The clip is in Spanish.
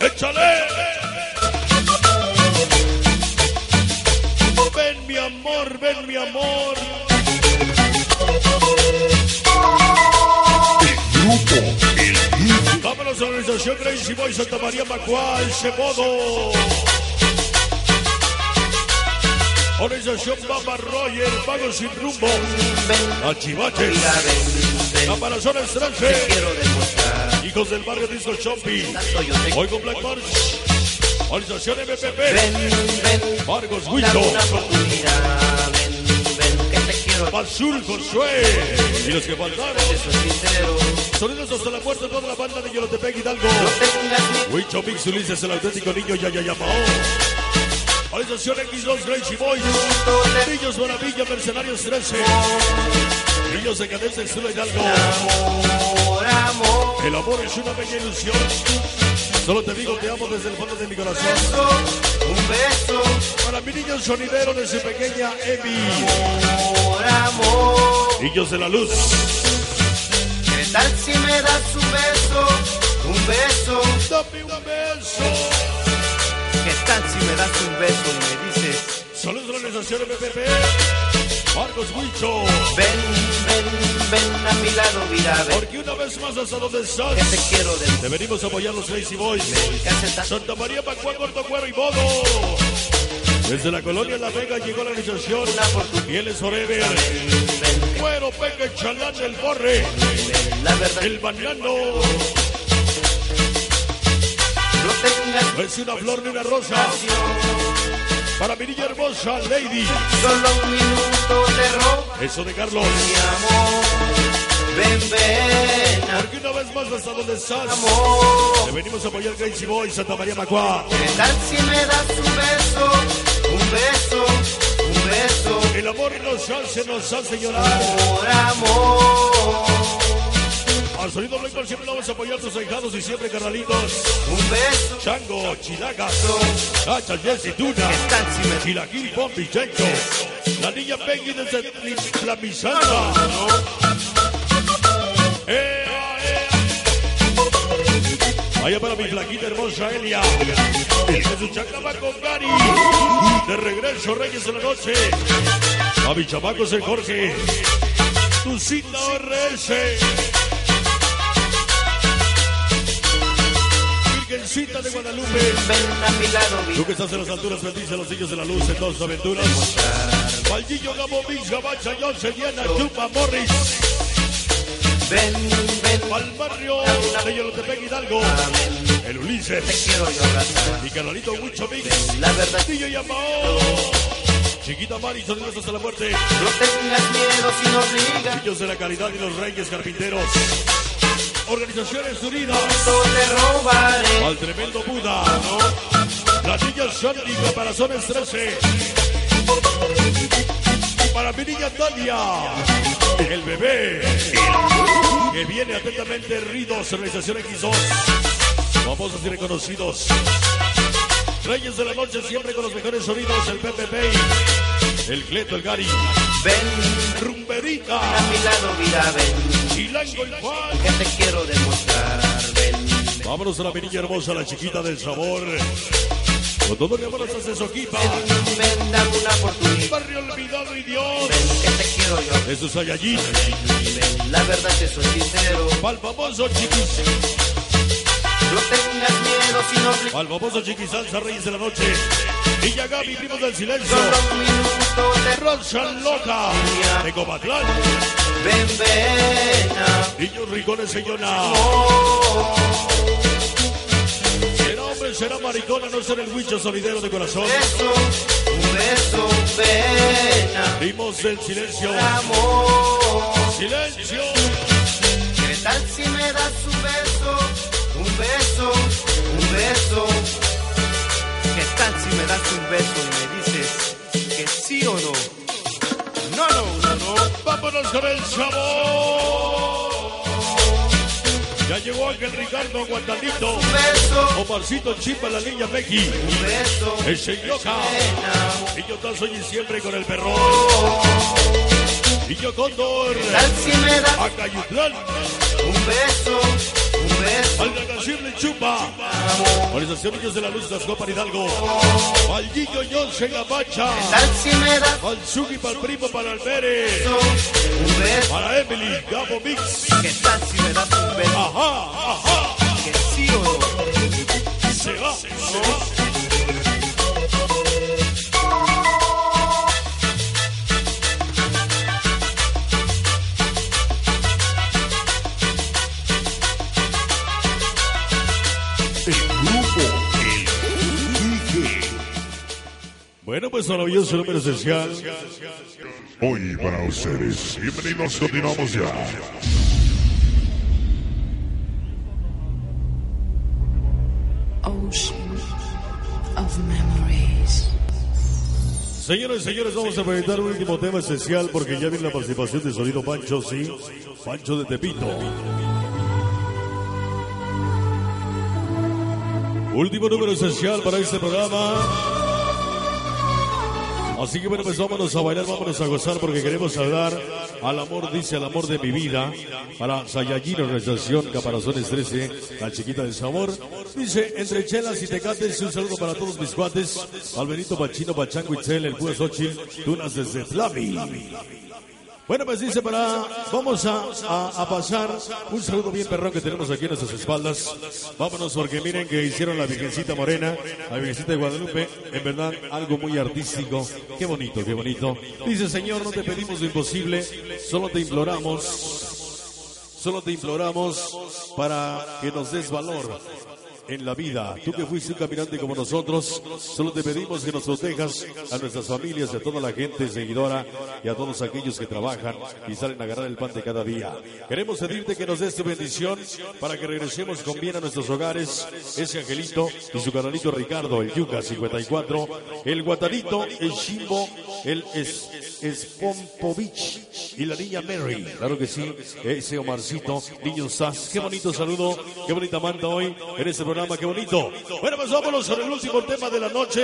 ¡Échale! Ven mi amor, ven mi amor. Vámonos a la organización Crazy Boy Santa María Macuá, ese modo. Organización Baba Roger, Vago sin rumbo. Achivaches. Caparazones trance. Hijos del barrio Disco Shopping. Hoy con Black March. Organización MPP. Marcos Huito. Azul Josué. Y los que faltaron. Sonidos hasta la muerte, toda la banda de Yolotepec Hidalgo. Huicho Mix Ulises, el auténtico niño Yaya Yamao. Organización X2 Crazy Boys. Niños Maravilla, Mercenarios 13. Niños de Cadencia Sula Hidalgo. El amor es una bella ilusión. Solo te digo, te amo desde el fondo de mi corazón. Un beso Para mi niño sonidero de su pequeña Emi. Niños de la luz. ¿Qué tal si me das un beso? Un beso. Dame un beso. ¿Qué tal si me das un beso y me dices? Saludos a la organización MPP. Marcos Huicho. Ven, ven, ven a mi lado, mira, ven. Porque una vez más hasta donde estás. Que te quiero de Te venimos a apoyar los Crazy Boys. Santa María, Pacuá, Corto Cuero y Modo. Desde la colonia La Vega llegó la organización Fieles Forever. Cuero, Peque, Chalán, El Borre. La verdad, El Banano. No tengas No es una flor ni una rosa. Para mi niña hermosa, Lady. solo un minuto de roba, Eso de Carlos. mi amor. Ven, ven, Porque una vez más hasta donde estás. Te amor. venimos a apoyar Crazy Boys, Santa María Macuá. ¿Qué tal si me das un beso? Un beso, un beso. El amor nos hace, nos hace llorar. Por amor. Al sonido blanco siempre vamos a apoyar tus ahijados y siempre carnalitos. Un beso. Chango, Chilagas, Hacha, Jessy, Tuna, ¿Qué tal si me Chilaquil, Pompi, Chencho. La niña Peggy desde la Misanta. ¡Ea, ea! Vaya para mi flaquita hermosa Elia. De su chacaba con Gary. De regreso, Reyes de la Noche. A mi chamaco es el Jorge. Tu cita RS. Virgencita de Guadalupe. ven a mi lado, Tú que estás en las alturas, bendice los niños de la luz en sus aventuras. Valdillo, Gabo, Mix, Gabacha, Jose, Diana, Chupa, Morris. Ven, ven, Al barrio de Yolotepec, Hidalgo. El te Ulises. quiero yo abrazar. Mi canalito Wicho Mix. La verdad, Dillo Yamao. Chiquita Mari, sonidos hasta la muerte. no tengas miedo si nos digas. Niños de la caridad y los reyes carpinteros. Organizaciones unidas. Al tremendo Buda. Las niñas Sandy, Caparazones 13. Para mi niña Tania. El bebé. Que viene atentamente Ridos, Organización X2. Famosos y reconocidos. Reyes de la noche siempre con los mejores sonidos. El PPP. El Cleto, el Gary. Ven Rumberita. a mi lado, mira, ven. Chilango, Juan. Que te quiero demostrar. Ven, Vámonos a la niña hermosa, la chiquita del sabor. Con todo mi amor hasta Soquipa. ven, ven, dame una oportunidad. Barrio olvidado y Dios. Ven, que te quiero yo. De sus allí. La verdad te soy sincero. Pa'l famoso chiquis. No tengas miedo si digas. Pa'l famoso chiquisalza, Reyes de la Noche. Villa Gaby, primos del silencio. Rosa Loca. De Comatlán. Ven, ven, Niños ricones, señora. Será hombre, será maricona, no será el huicho solidero de corazón. beso, un beso, ven, Primos del silencio. amor. Silencio. ¿Qué tal si me das un beso, un beso, un beso? Vámonos con el sabor. Ya llegó Ángel Ricardo beso, Omarcito Chipa, la niña Becky. un beso, El Señoca. Y yo tan soy siempre con el perro. Y yo Cóndor. ¿qué tal si me das Acayutlán. un beso? Al Nacasirle Chumba. Organización Niños de la Luz, Las Copas Hidalgo. Al Guillo Jones en la das Al Sugi, para el primo, para el beso? Para Emily, Gabo Mix. Ajá, ajá. Bueno, pues maravilloso número esencial. Hoy para ustedes. Bienvenidos, continuamos ya. ocean of memories. Señores y señores, vamos a presentar un último tema esencial porque ya viene la participación de Sonido Pancho, sí. Pancho de Tepito. Último número esencial para este programa. Así que bueno, pues vámonos a bailar, vámonos a gozar porque queremos saludar al amor, dice al amor de mi vida, para Sayayino, organización Caparazones 13, la chiquita del sabor. Dice, entre chelas y tecates, un saludo para todos mis cuates, al Benito Pachino, Pachango el Púa Xochitl, Tunas desde Flami. Bueno, pues dice para, vamos a, a- pasar un saludo bien perrón que tenemos aquí en nuestras espaldas. Vámonos porque miren que hicieron la Virgencita Morena, la Virgencita de Guadalupe, en verdad algo muy artístico. Qué bonito, qué bonito. Dice, Señor, no te pedimos lo imposible, solo te imploramos, solo te imploramos para que nos des valor en la vida. Tú que fuiste un caminante como nosotros, solo te pedimos que nos protejas a nuestras familias, a toda la gente seguidora y a todos aquellos que trabajan y salen a agarrar el pan de cada día. Queremos pedirte que nos des tu bendición para que regresemos con bien a nuestros hogares. Ese angelito y su canalito Ricardo, el Yuca 54, el Guatarito, el Chimbo, el es, Espompovich y la niña Mary. Claro que sí, ese Omarcito, niño Sass. Qué bonito saludo, qué bonita manta hoy en este programa, qué bonito. Bueno, pues vámonos con el último tema de la noche.